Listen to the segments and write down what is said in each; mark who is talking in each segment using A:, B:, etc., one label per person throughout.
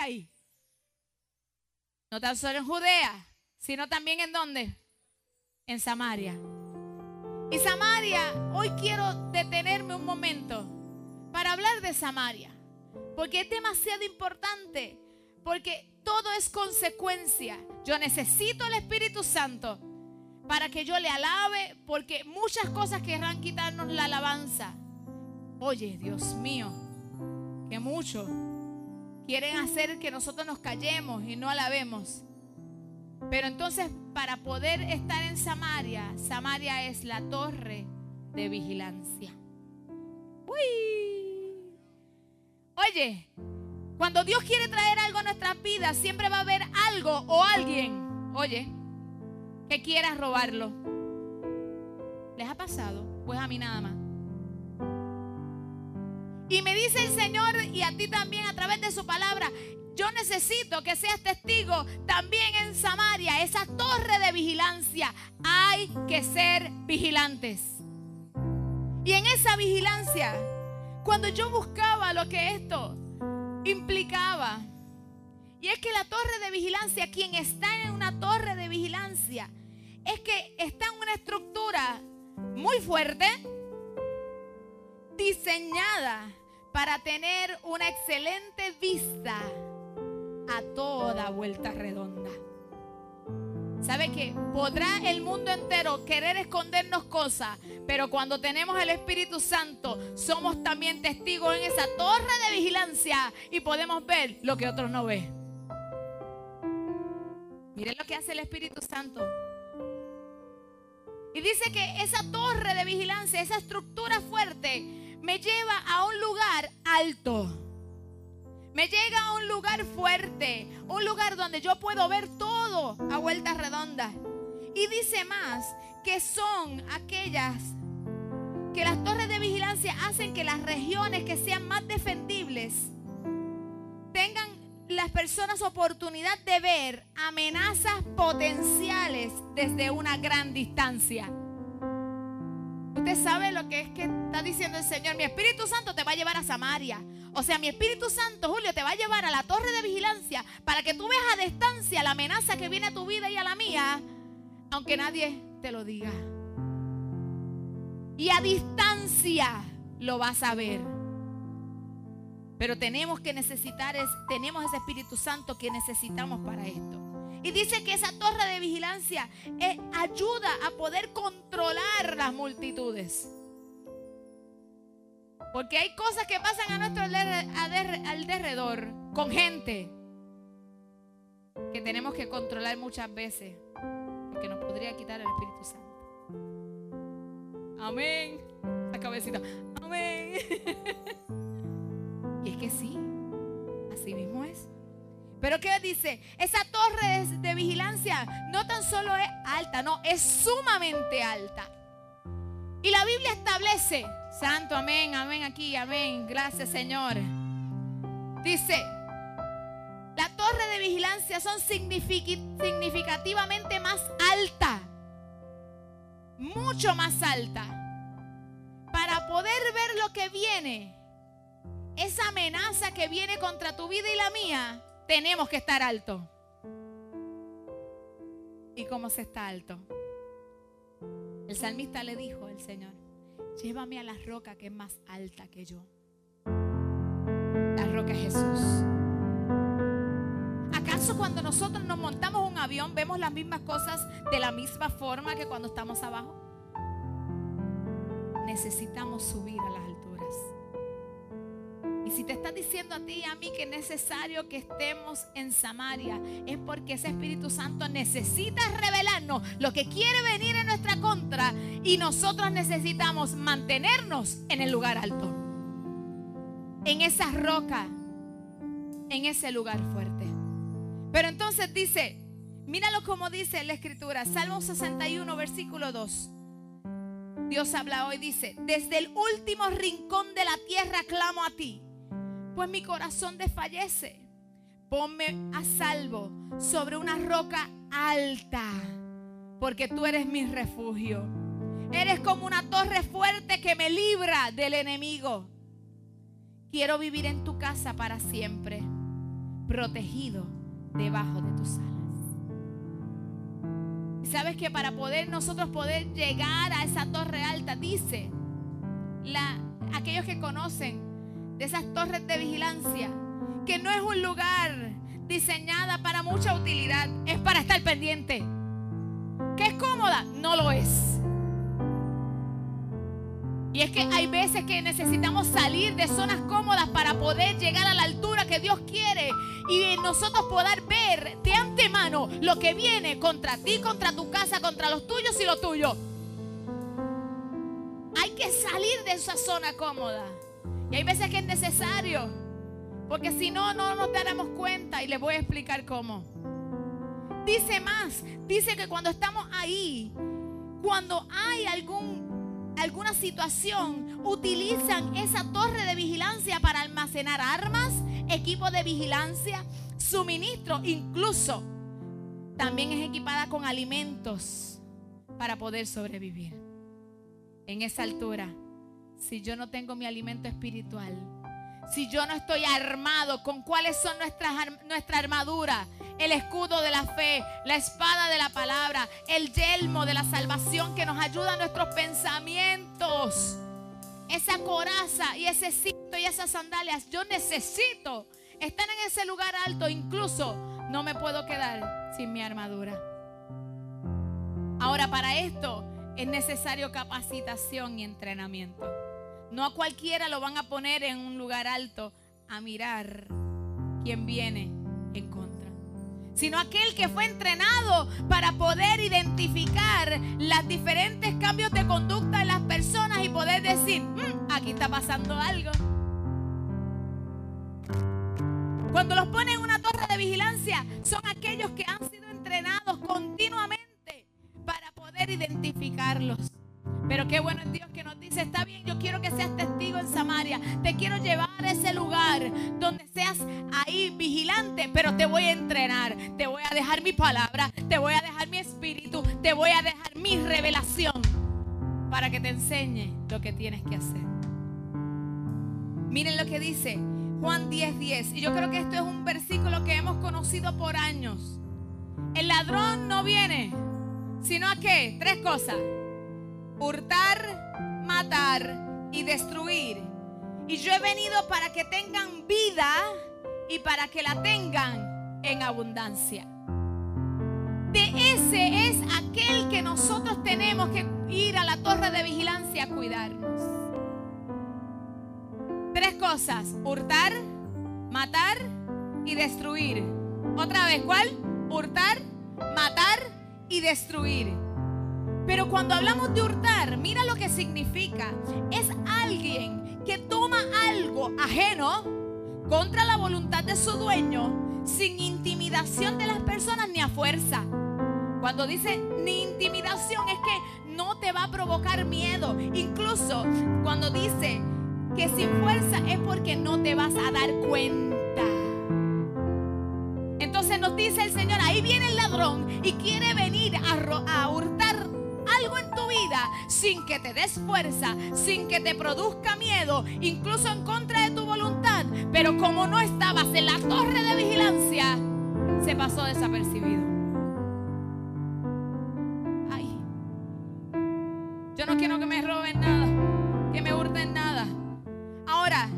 A: ahí. No tan solo en Judea, sino también en dónde? En Samaria. Y Samaria, hoy quiero detenerme un momento para hablar de Samaria, porque es demasiado importante, porque todo es consecuencia. Yo necesito el Espíritu Santo para que yo le alabe, porque muchas cosas querrán quitarnos la alabanza. Oye, Dios mío, que muchos quieren hacer que nosotros nos callemos y no alabemos. Pero entonces, para poder estar en Samaria, Samaria es la torre de vigilancia. Uy. Oye, cuando Dios quiere traer algo a nuestras vidas, siempre va a haber algo o alguien, oye, que quiera robarlo. ¿Les ha pasado? Pues a mí nada más. Y me dice el Señor y a ti también a través de su palabra, yo necesito que seas testigo también en Samaria, esa torre de vigilancia. Hay que ser vigilantes. Y en esa vigilancia, cuando yo buscaba lo que esto implicaba, y es que la torre de vigilancia, quien está en una torre de vigilancia, es que está en una estructura muy fuerte, diseñada para tener una excelente vista a toda vuelta redonda. ¿Sabe qué? Podrá el mundo entero querer escondernos cosas, pero cuando tenemos el Espíritu Santo, somos también testigos en esa torre de vigilancia y podemos ver lo que otros no ven. Miren lo que hace el Espíritu Santo. Y dice que esa torre de vigilancia, esa estructura fuerte, me lleva a un lugar alto. Me llega a un lugar fuerte, un lugar donde yo puedo ver todo a vueltas redondas. Y dice más que son aquellas que las torres de vigilancia hacen que las regiones que sean más defendibles tengan las personas oportunidad de ver amenazas potenciales desde una gran distancia. Usted sabe lo que es que está diciendo el Señor. Mi Espíritu Santo te va a llevar a Samaria. O sea, mi Espíritu Santo, Julio, te va a llevar a la torre de vigilancia para que tú veas a distancia la amenaza que viene a tu vida y a la mía, aunque nadie te lo diga. Y a distancia lo vas a ver. Pero tenemos que necesitar, es, tenemos ese Espíritu Santo que necesitamos para esto. Y dice que esa torre de vigilancia eh, ayuda a poder controlar las multitudes. Porque hay cosas que pasan a nuestro alrededor con gente que tenemos que controlar muchas veces. Porque nos podría quitar el Espíritu Santo. Amén. La cabecita. Amén. y es que sí. Pero ¿qué dice? Esa torre de vigilancia no tan solo es alta, no, es sumamente alta. Y la Biblia establece, santo, amén, amén aquí, amén, gracias Señor. Dice, la torre de vigilancia son significativamente más alta, mucho más alta, para poder ver lo que viene, esa amenaza que viene contra tu vida y la mía tenemos que estar alto. ¿Y cómo se está alto? El salmista le dijo al Señor, llévame a la roca que es más alta que yo. La roca es Jesús. ¿Acaso cuando nosotros nos montamos un avión vemos las mismas cosas de la misma forma que cuando estamos abajo? Necesitamos subir a alturas. Si te está diciendo a ti y a mí que es necesario que estemos en Samaria, es porque ese Espíritu Santo necesita revelarnos lo que quiere venir en nuestra contra y nosotros necesitamos mantenernos en el lugar alto, en esa roca, en ese lugar fuerte. Pero entonces dice, míralo como dice la escritura, Salmo 61, versículo 2. Dios habla hoy, dice, desde el último rincón de la tierra clamo a ti pues mi corazón desfallece. Ponme a salvo sobre una roca alta, porque tú eres mi refugio. Eres como una torre fuerte que me libra del enemigo. Quiero vivir en tu casa para siempre. protegido debajo de tus alas. Sabes que para poder nosotros poder llegar a esa torre alta, dice la, aquellos que conocen de esas torres de vigilancia, que no es un lugar diseñada para mucha utilidad, es para estar pendiente. ¿Que es cómoda? No lo es. Y es que hay veces que necesitamos salir de zonas cómodas para poder llegar a la altura que Dios quiere y nosotros poder ver de antemano lo que viene contra ti, contra tu casa, contra los tuyos y lo tuyo. Hay que salir de esa zona cómoda. Y hay veces que es necesario. Porque si no, no nos daremos cuenta y les voy a explicar cómo. Dice más, dice que cuando estamos ahí, cuando hay algún alguna situación, utilizan esa torre de vigilancia para almacenar armas, equipo de vigilancia, suministro, incluso también es equipada con alimentos para poder sobrevivir. En esa altura, si yo no tengo mi alimento espiritual, si yo no estoy armado con cuáles son nuestras, nuestra armadura, el escudo de la fe, la espada de la palabra, el yelmo de la salvación que nos ayuda a nuestros pensamientos. Esa coraza y ese cinto y esas sandalias, yo necesito estar en ese lugar alto. Incluso no me puedo quedar sin mi armadura. Ahora, para esto es necesario capacitación y entrenamiento. No a cualquiera lo van a poner en un lugar alto a mirar quién viene en contra sino aquel que fue entrenado para poder identificar los diferentes cambios de conducta de las personas y poder decir, mm, aquí está pasando algo. Cuando los ponen en una torre de vigilancia, son aquellos que han sido entrenados continuamente para poder identificarlos. Pero qué bueno es Dios que nos dice, está bien, yo quiero que seas testigo en Samaria. Te quiero llevar a ese lugar donde seas ahí vigilante, pero te voy a entrenar. Te voy a dejar mi palabra, te voy a dejar mi espíritu, te voy a dejar mi revelación para que te enseñe lo que tienes que hacer. Miren lo que dice Juan 10:10. 10. Y yo creo que esto es un versículo que hemos conocido por años. El ladrón no viene, sino a qué? Tres cosas hurtar, matar y destruir. Y yo he venido para que tengan vida y para que la tengan en abundancia. De ese es aquel que nosotros tenemos que ir a la torre de vigilancia a cuidarnos. Tres cosas, hurtar, matar y destruir. Otra vez, ¿cuál? Hurtar, matar y destruir. Pero cuando hablamos de hurtar, mira lo que significa. Es alguien que toma algo ajeno contra la voluntad de su dueño sin intimidación de las personas ni a fuerza. Cuando dice ni intimidación es que no te va a provocar miedo. Incluso cuando dice que sin fuerza es porque no te vas a dar cuenta. Entonces nos dice el Señor, ahí viene el ladrón y quiere venir a, hurtar sin que te des fuerza, sin que te produzca miedo, incluso en contra de tu voluntad, pero como no estabas en la torre de vigilancia, se pasó desapercibido. Ay, yo no quiero que me roben nada, que me hurten nada. Ahora,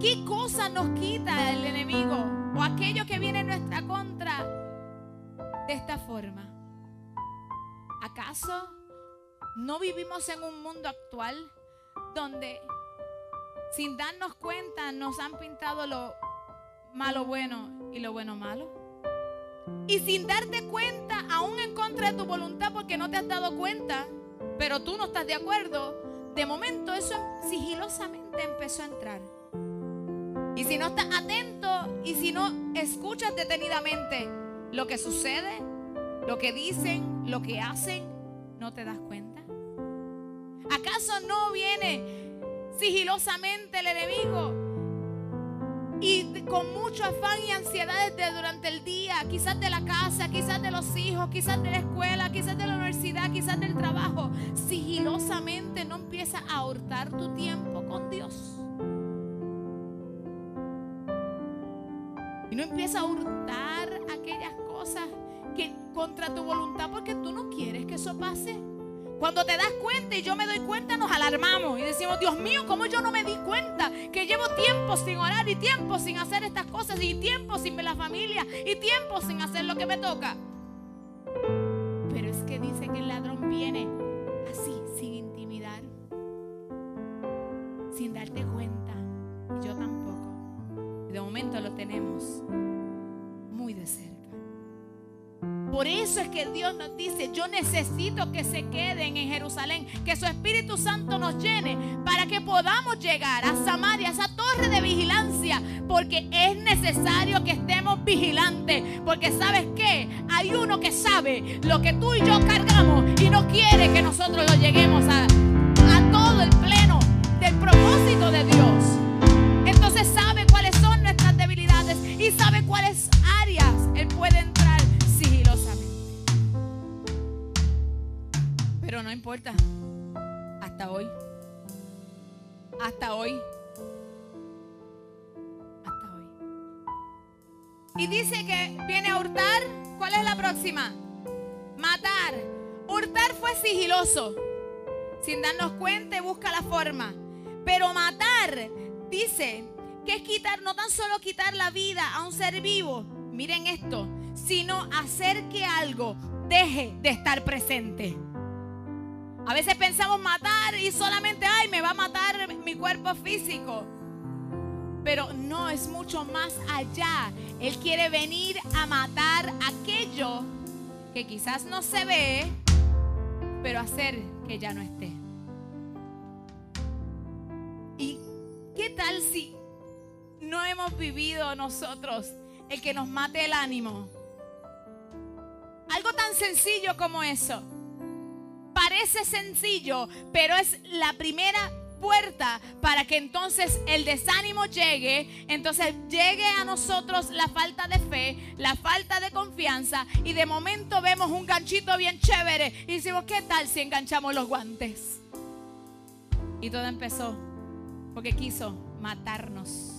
A: ¿qué cosa nos quita el enemigo o aquello que viene en nuestra contra de esta forma? ¿Acaso no vivimos en un mundo actual donde sin darnos cuenta nos han pintado lo malo bueno y lo bueno malo. Y sin darte cuenta, aún en contra de tu voluntad, porque no te has dado cuenta, pero tú no estás de acuerdo, de momento eso sigilosamente empezó a entrar. Y si no estás atento y si no escuchas detenidamente lo que sucede, lo que dicen, lo que hacen, no te das cuenta. ¿Acaso no viene sigilosamente el enemigo? Y con mucho afán y ansiedad desde durante el día, quizás de la casa, quizás de los hijos, quizás de la escuela, quizás de la universidad, quizás del trabajo, sigilosamente no empieza a hurtar tu tiempo con Dios. Y no empieza a hurtar aquellas cosas que contra tu voluntad porque tú no quieres que eso pase. Cuando te das cuenta y yo me doy cuenta, nos alarmamos y decimos, Dios mío, ¿cómo yo no me di cuenta? Que llevo tiempo sin orar y tiempo sin hacer estas cosas y tiempo sin ver la familia y tiempo sin hacer lo que me toca. Pero es que dice que el ladrón viene así, sin intimidar, sin darte cuenta. Yo tampoco. De momento lo tenemos Por eso es que Dios nos dice, yo necesito que se queden en Jerusalén, que su Espíritu Santo nos llene para que podamos llegar a Samaria, a esa torre de vigilancia, porque es necesario que estemos vigilantes, porque sabes qué, hay uno que sabe lo que tú y yo cargamos y no quiere que nosotros lo lleguemos a Hasta hoy. Hasta hoy. Hasta hoy. Y dice que viene a hurtar. ¿Cuál es la próxima? Matar. Hurtar fue sigiloso. Sin darnos cuenta busca la forma. Pero matar, dice, que es quitar, no tan solo quitar la vida a un ser vivo. Miren esto sino hacer que algo deje de estar presente. A veces pensamos matar y solamente, ay, me va a matar mi cuerpo físico. Pero no, es mucho más allá. Él quiere venir a matar aquello que quizás no se ve, pero hacer que ya no esté. ¿Y qué tal si no hemos vivido nosotros el que nos mate el ánimo? Algo tan sencillo como eso. Parece sencillo, pero es la primera puerta para que entonces el desánimo llegue, entonces llegue a nosotros la falta de fe, la falta de confianza y de momento vemos un ganchito bien chévere y decimos, ¿qué tal si enganchamos los guantes? Y todo empezó porque quiso matarnos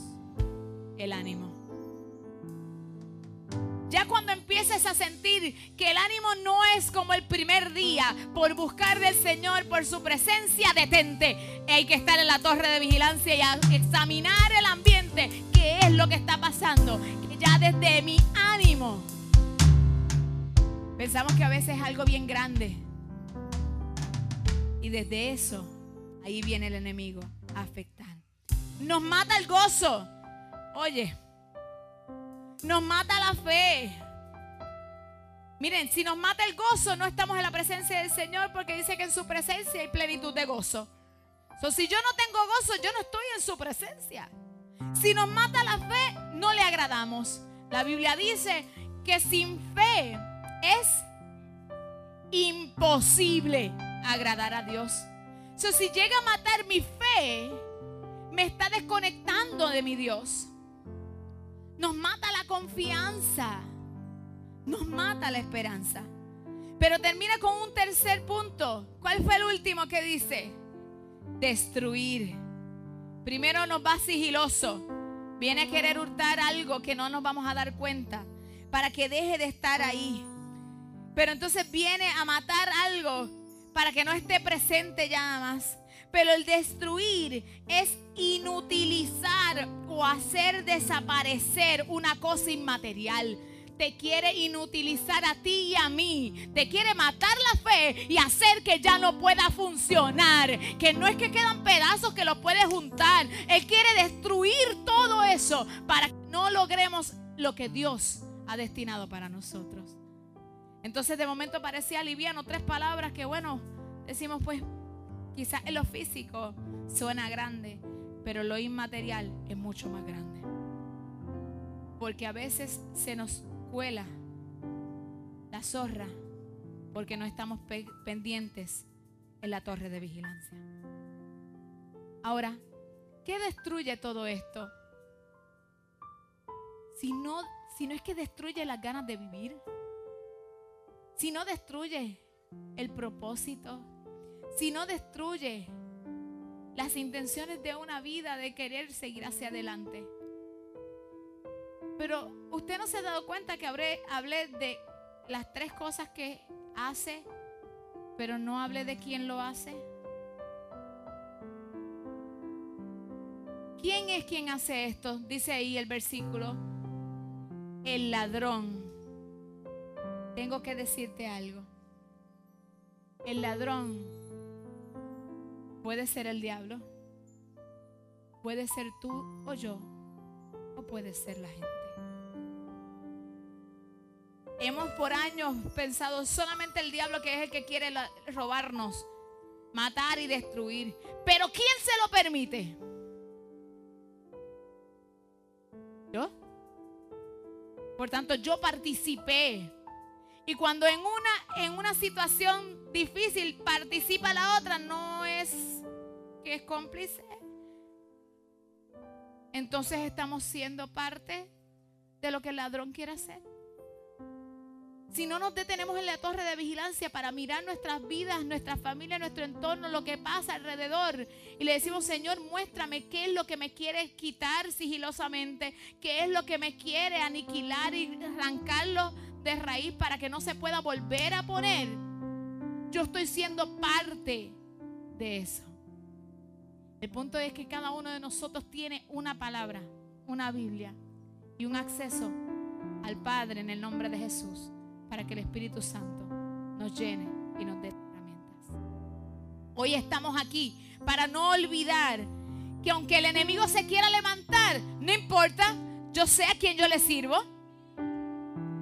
A: el ánimo. Ya cuando empieces a sentir que el ánimo no es como el primer día por buscar del Señor, por su presencia, detente. Hay que estar en la torre de vigilancia y examinar el ambiente, qué es lo que está pasando. Que ya desde mi ánimo pensamos que a veces es algo bien grande. Y desde eso, ahí viene el enemigo a afectar. Nos mata el gozo. Oye, nos mata la fe. Miren, si nos mata el gozo, no estamos en la presencia del Señor porque dice que en su presencia hay plenitud de gozo. So, si yo no tengo gozo, yo no estoy en su presencia. Si nos mata la fe, no le agradamos. La Biblia dice que sin fe es imposible agradar a Dios. So, si llega a matar mi fe, me está desconectando de mi Dios. Nos mata la confianza. Nos mata la esperanza. Pero termina con un tercer punto. ¿Cuál fue el último que dice? Destruir. Primero nos va sigiloso. Viene a querer hurtar algo que no nos vamos a dar cuenta para que deje de estar ahí. Pero entonces viene a matar algo para que no esté presente ya más. Pero el destruir es inutilizar o hacer desaparecer una cosa inmaterial. Te quiere inutilizar a ti y a mí. Te quiere matar la fe y hacer que ya no pueda funcionar. Que no es que quedan pedazos que lo puedes juntar. Él quiere destruir todo eso para que no logremos lo que Dios ha destinado para nosotros. Entonces de momento parecía liviano tres palabras que bueno, decimos pues Quizás en lo físico suena grande, pero lo inmaterial es mucho más grande. Porque a veces se nos cuela la zorra porque no estamos pendientes en la torre de vigilancia. Ahora, ¿qué destruye todo esto? Si no, si no es que destruye las ganas de vivir, si no destruye el propósito, si no destruye las intenciones de una vida de querer seguir hacia adelante. Pero usted no se ha dado cuenta que hablé, hablé de las tres cosas que hace, pero no hablé de quién lo hace. ¿Quién es quien hace esto? Dice ahí el versículo. El ladrón. Tengo que decirte algo. El ladrón puede ser el diablo, puede ser tú o yo, o puede ser la gente. Hemos por años pensado solamente el diablo que es el que quiere robarnos, matar y destruir. Pero ¿quién se lo permite? ¿Yo? Por tanto, yo participé. Y cuando en una, en una situación difícil participa la otra, no que es cómplice. Entonces estamos siendo parte de lo que el ladrón quiere hacer. Si no nos detenemos en la torre de vigilancia para mirar nuestras vidas, nuestra familia, nuestro entorno, lo que pasa alrededor, y le decimos, Señor, muéstrame qué es lo que me quiere quitar sigilosamente, qué es lo que me quiere aniquilar y arrancarlo de raíz para que no se pueda volver a poner, yo estoy siendo parte de eso. El punto es que cada uno de nosotros tiene una palabra, una Biblia y un acceso al Padre en el nombre de Jesús para que el Espíritu Santo nos llene y nos dé herramientas. Hoy estamos aquí para no olvidar que aunque el enemigo se quiera levantar, no importa, yo sé a quién yo le sirvo.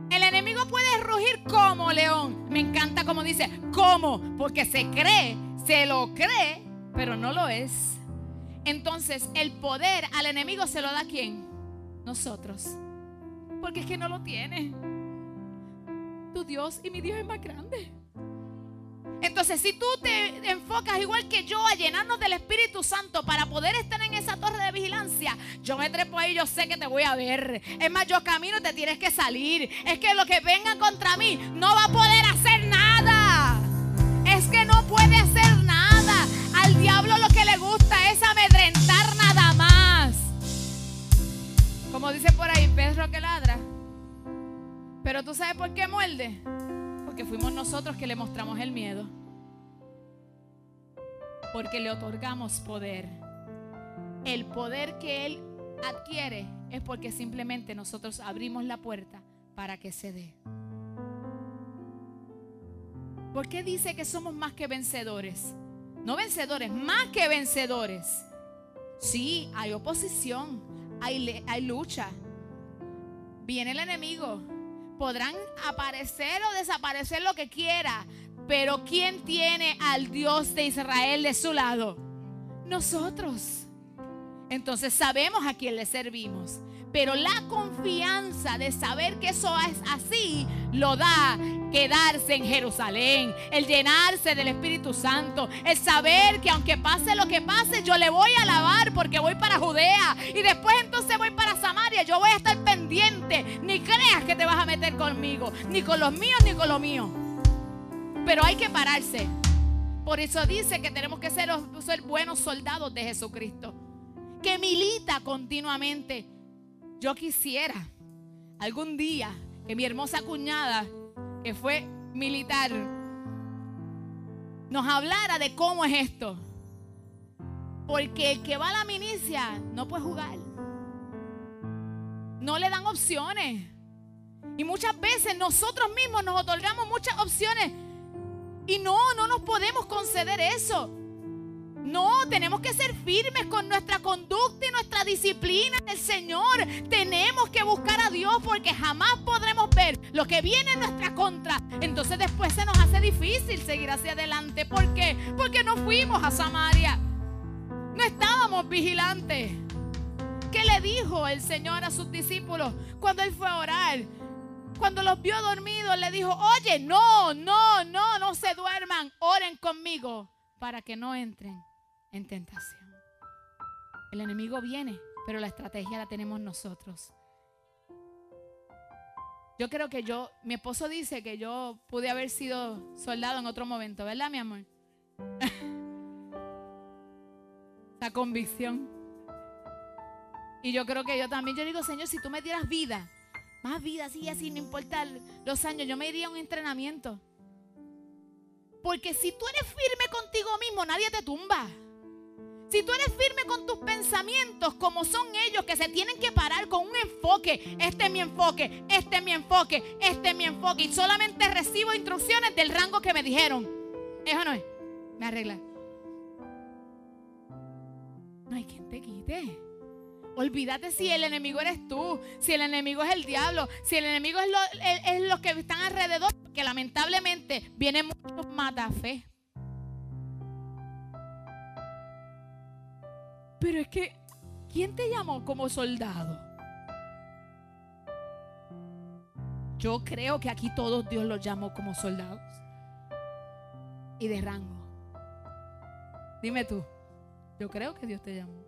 A: El enemigo puede rugir como león. Me encanta como dice, ¿cómo? Porque se cree, se lo cree, pero no lo es. Entonces, el poder al enemigo se lo da quién? Nosotros. Porque es que no lo tiene tu Dios y mi Dios es más grande. Entonces, si tú te enfocas igual que yo a llenarnos del Espíritu Santo para poder estar en esa torre de vigilancia, yo me trepo ahí, yo sé que te voy a ver. Es más, yo camino, te tienes que salir. Es que lo que venga contra mí no va a poder hacer nada. Es que no puede hacer nada. Dice por ahí, Pedro que ladra. Pero tú sabes por qué muerde. Porque fuimos nosotros que le mostramos el miedo. Porque le otorgamos poder. El poder que Él adquiere es porque simplemente nosotros abrimos la puerta para que se dé. ¿Por qué dice que somos más que vencedores? No vencedores, más que vencedores. Sí, hay oposición, hay, lucha. Viene el enemigo, podrán aparecer o desaparecer lo que quiera, pero ¿quién tiene al Dios de Israel de su lado? Nosotros. Entonces sabemos a quién le servimos. Pero la confianza de saber que eso es así lo da quedarse en Jerusalén, el llenarse del Espíritu Santo, el saber que aunque pase lo que pase, yo le voy a alabar porque voy para Judea y después entonces voy para Samaria, yo voy a estar pendiente, ni creas que te vas a meter conmigo, ni con los míos ni con los míos. Pero hay que pararse. Por eso dice que tenemos que ser, ser buenos soldados de Jesucristo, que milita continuamente yo quisiera algún día que mi hermosa cuñada, que fue militar, nos hablara de cómo es esto. Porque el que va a la milicia no puede jugar. No le dan opciones. Y muchas veces nosotros mismos nos otorgamos muchas opciones. Y no, no nos podemos conceder eso. No, tenemos que ser firmes con nuestra conducta y nuestra disciplina del Señor. Tenemos que buscar a Dios porque jamás podremos ver lo que viene en nuestra contra. Entonces después se nos hace difícil seguir hacia adelante. ¿Por qué? Porque no fuimos a Samaria. No estábamos vigilantes. ¿Qué le dijo el Señor a sus discípulos cuando Él fue a orar? Cuando los vio dormidos, le dijo, oye, no, no, no, no se duerman, oren conmigo para que no entren en tentación. El enemigo viene, pero la estrategia la tenemos nosotros. Yo creo que yo, mi esposo dice que yo pude haber sido soldado en otro momento, ¿verdad, mi amor? La convicción. Y yo creo que yo también, yo digo, Señor, si tú me dieras vida, más vida, así, así, no importa los años, yo me iría a un entrenamiento. Porque si tú eres firme contigo mismo, nadie te tumba. Si tú eres firme con tus pensamientos, como son ellos que se tienen que parar con un enfoque, este es mi enfoque, este es mi enfoque, este es mi enfoque, y solamente recibo instrucciones del rango que me dijeron. Eso no es. Me arregla. No hay quien te quite. Olvídate si el enemigo eres tú, si el enemigo es el diablo, si el enemigo es, lo, los que están alrededor, que lamentablemente vienen muchos fe. Pero es que, ¿quién te llamó como soldado? Yo creo que aquí todos Dios los llamó como soldados y de rango. Dime tú, yo creo que Dios te llamó.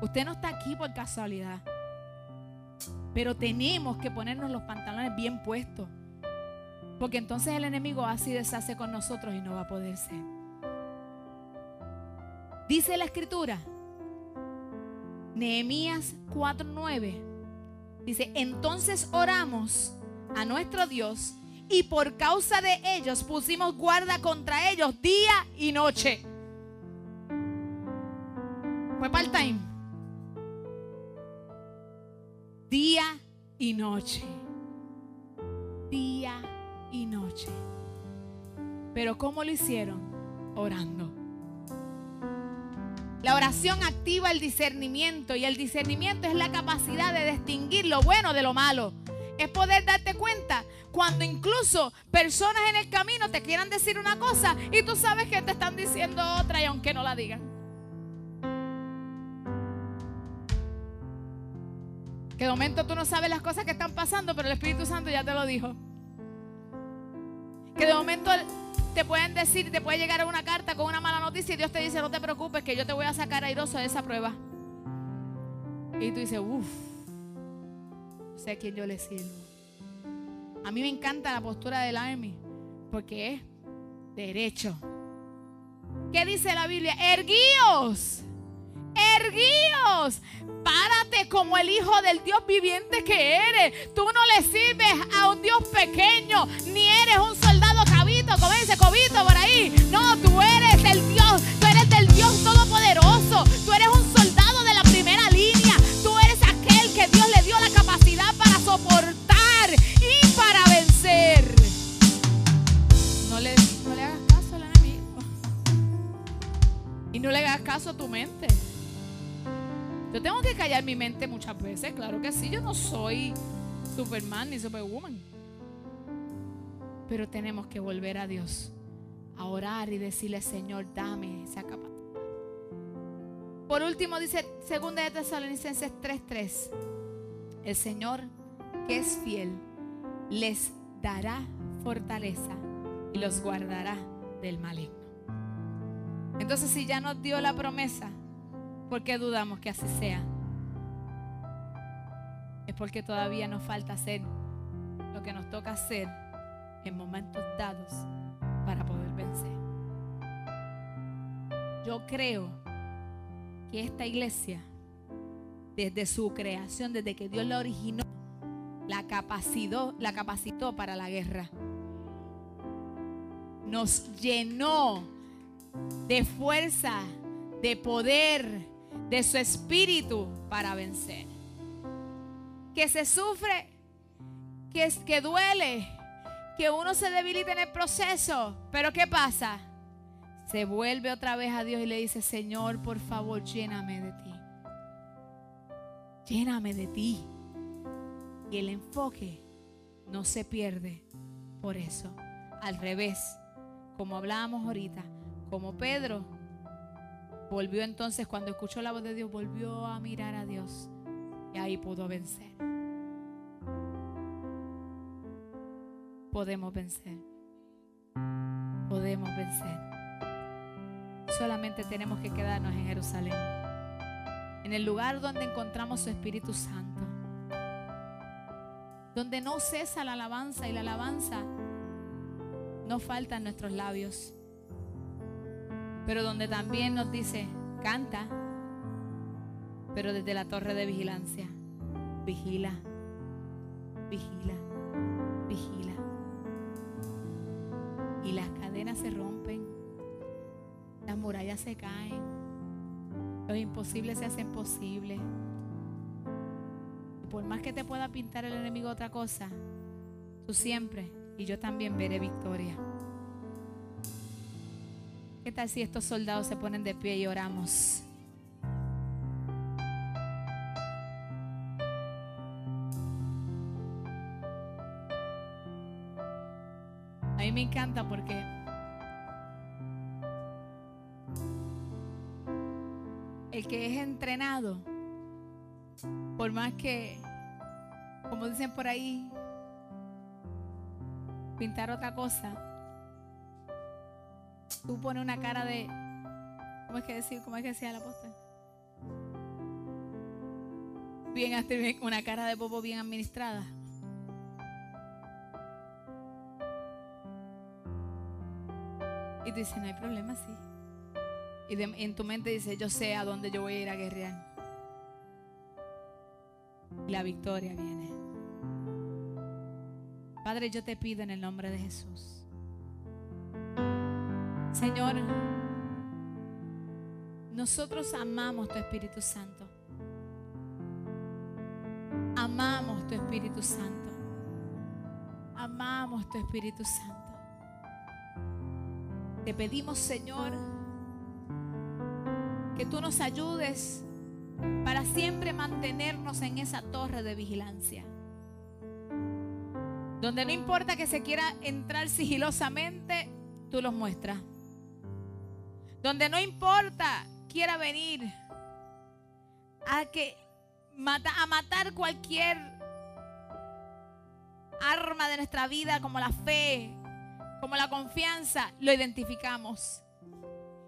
A: Usted no está aquí por casualidad. Pero tenemos que ponernos los pantalones bien puestos. Porque entonces el enemigo así deshace con nosotros y no va a poder ser. Dice la escritura, Nehemías 4:9, dice, entonces oramos a nuestro Dios y por causa de ellos pusimos guarda contra ellos día y noche. Fue part-time día y noche. Día y noche. Pero ¿cómo lo hicieron? Orando. La oración activa el discernimiento y el discernimiento es la capacidad de distinguir lo bueno de lo malo. Es poder darte cuenta cuando incluso personas en el camino te quieran decir una cosa y tú sabes que te están diciendo otra y aunque no la digan. Que de momento tú no sabes las cosas que están pasando, pero el Espíritu Santo ya te lo dijo. Que de momento te pueden decir, te puede llegar una carta con una mala noticia y Dios te dice, no te preocupes, que yo te voy a sacar airoso de esa prueba. Y tú dices, uff, sé a quién yo le sirvo. A mí me encanta la postura del Army, porque es derecho. ¿Qué dice la Biblia? Erguíos erguíos. Párate como el hijo del Dios viviente que eres. Tú no le sirves a un Dios pequeño, ni eres un soldado dice Cobito por ahí. No, tú eres el Dios, tú eres del Dios todopoderoso. Tú eres un soldado de la primera línea. Tú eres aquel que Dios le dio la capacidad para soportar y para vencer. No le, no le hagas caso al enemigo. Y no le hagas caso a tu mente. Yo tengo que callar mi mente muchas veces, claro que sí, yo no soy Superman ni Superwoman. Pero tenemos que volver a Dios, a orar y decirle, Señor, dame esa capacidad. Por último, dice 2 de Tesalonicenses 3:3, el Señor que es fiel les dará fortaleza y los guardará del maligno. Entonces, si ya nos dio la promesa, ¿Por qué dudamos que así sea? Es porque todavía nos falta hacer lo que nos toca hacer en momentos dados para poder vencer. Yo creo que esta iglesia, desde su creación, desde que Dios la originó, la capacitó, la capacitó para la guerra. Nos llenó de fuerza, de poder, de su espíritu para vencer. Que se sufre, que, que duele, que uno se debilita en el proceso. Pero ¿qué pasa? Se vuelve otra vez a Dios y le dice, Señor, por favor, lléname de ti. Lléname de ti. Y el enfoque no se pierde por eso. Al revés, como hablábamos ahorita, como Pedro Volvió entonces, cuando escuchó la voz de Dios, volvió a mirar a Dios. Y ahí pudo vencer. Podemos vencer. Podemos vencer. Solamente tenemos que quedarnos en Jerusalén. En el lugar donde encontramos su Espíritu Santo. Donde no cesa la alabanza y la alabanza no falta en nuestros labios pero donde también nos dice, canta, pero desde la torre de vigilancia. Vigila, vigila. Se caen, los imposibles se hacen posibles. por más que te pueda pintar el enemigo otra cosa, tú siempre y yo también veré victoria. ¿Qué tal si estos soldados se ponen de pie y oramos? A mí me encanta porque el que es entrenado, por más que, como dicen por ahí, pintar otra cosa, tú pones una cara de, ¿cómo es que decir? ¿Cómo es que decía el apóstol? Bien, una cara de bobo bien administrada. Y tú dices, no hay problema, sí. Y en tu mente dice, yo sé a dónde yo voy a ir a guerrear. Y la victoria viene. Padre, yo te pido en el nombre de Jesús. Señor, nosotros amamos tu Espíritu Santo. Amamos tu Espíritu Santo. Amamos tu Espíritu Santo. Te pedimos, Señor, que tú nos ayudes para siempre mantenernos en esa torre de vigilancia. Donde no importa que se quiera entrar sigilosamente, tú los muestras. Donde no importa quiera venir a que a matar cualquier arma de nuestra vida como la fe, como la confianza, lo identificamos.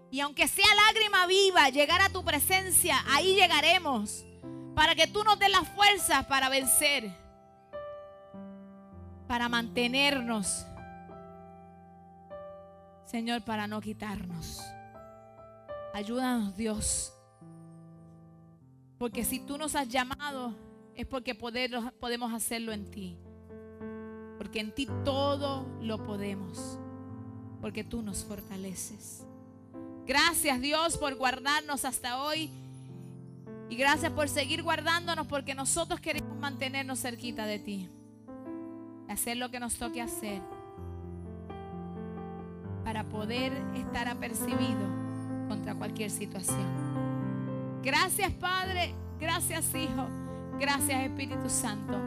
A: Y aunque sea lágrima viva llegar a tu presencia, ahí llegaremos. Para que tú nos des las fuerzas para vencer. Para mantenernos. Señor, para no quitarnos. Ayúdanos, Dios. Porque si tú nos has llamado, es porque podemos hacerlo en ti. Porque en ti todo lo podemos. Porque tú nos fortaleces. Gracias Dios por guardarnos hasta hoy. Y gracias por seguir guardándonos porque nosotros queremos mantenernos cerquita de ti. Hacer lo que nos toque hacer. Para poder estar apercibido contra cualquier situación. Gracias Padre. Gracias Hijo. Gracias Espíritu Santo.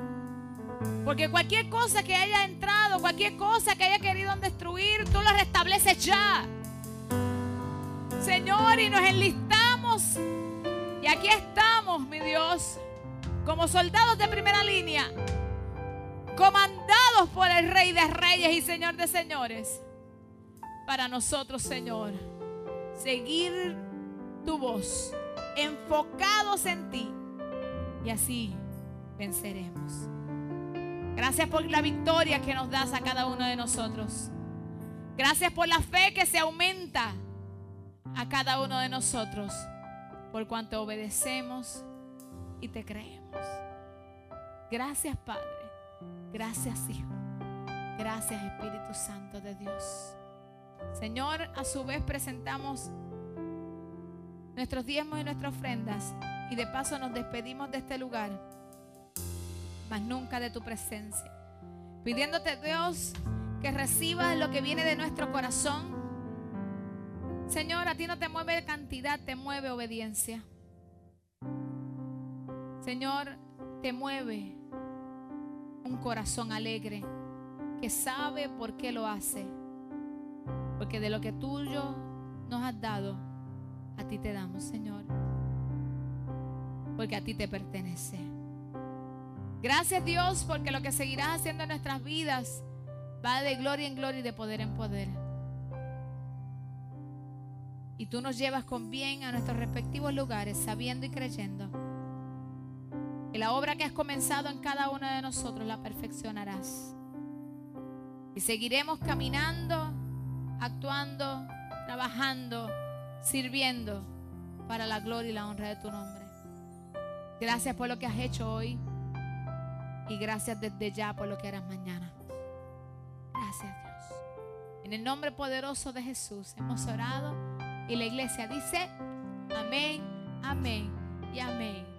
A: Porque cualquier cosa que haya entrado, cualquier cosa que haya querido destruir, tú lo restableces ya. Señor, y nos enlistamos. Y aquí estamos, mi Dios, como soldados de primera línea, comandados por el Rey de Reyes y Señor de Señores. Para nosotros, Señor, seguir tu voz, enfocados en ti. Y así venceremos. Gracias por la victoria que nos das a cada uno de nosotros. Gracias por la fe que se aumenta a cada uno de nosotros por cuanto obedecemos y te creemos. Gracias Padre. Gracias Hijo. Gracias Espíritu Santo de Dios. Señor, a su vez presentamos nuestros diezmos y nuestras ofrendas y de paso nos despedimos de este lugar mas nunca de tu presencia. Pidiéndote, Dios, que recibas lo que viene de nuestro corazón. Señor, a ti no te mueve cantidad, te mueve obediencia. Señor, te mueve un corazón alegre que sabe por qué lo hace. Porque de lo que tuyo nos has dado, a ti te damos, Señor. Porque a ti te pertenece. Gracias Dios porque lo que seguirás haciendo en nuestras vidas va de gloria en gloria y de poder en poder. Y tú nos llevas con bien a nuestros respectivos lugares, sabiendo y creyendo que la obra que has comenzado en cada uno de nosotros la perfeccionarás. Y seguiremos caminando, actuando, trabajando, sirviendo para la gloria y la honra de tu nombre. Gracias por lo que has hecho hoy. Y gracias desde ya por lo que harás mañana. Gracias Dios. En el nombre poderoso de Jesús hemos orado. Y la iglesia dice, amén, amén y amén.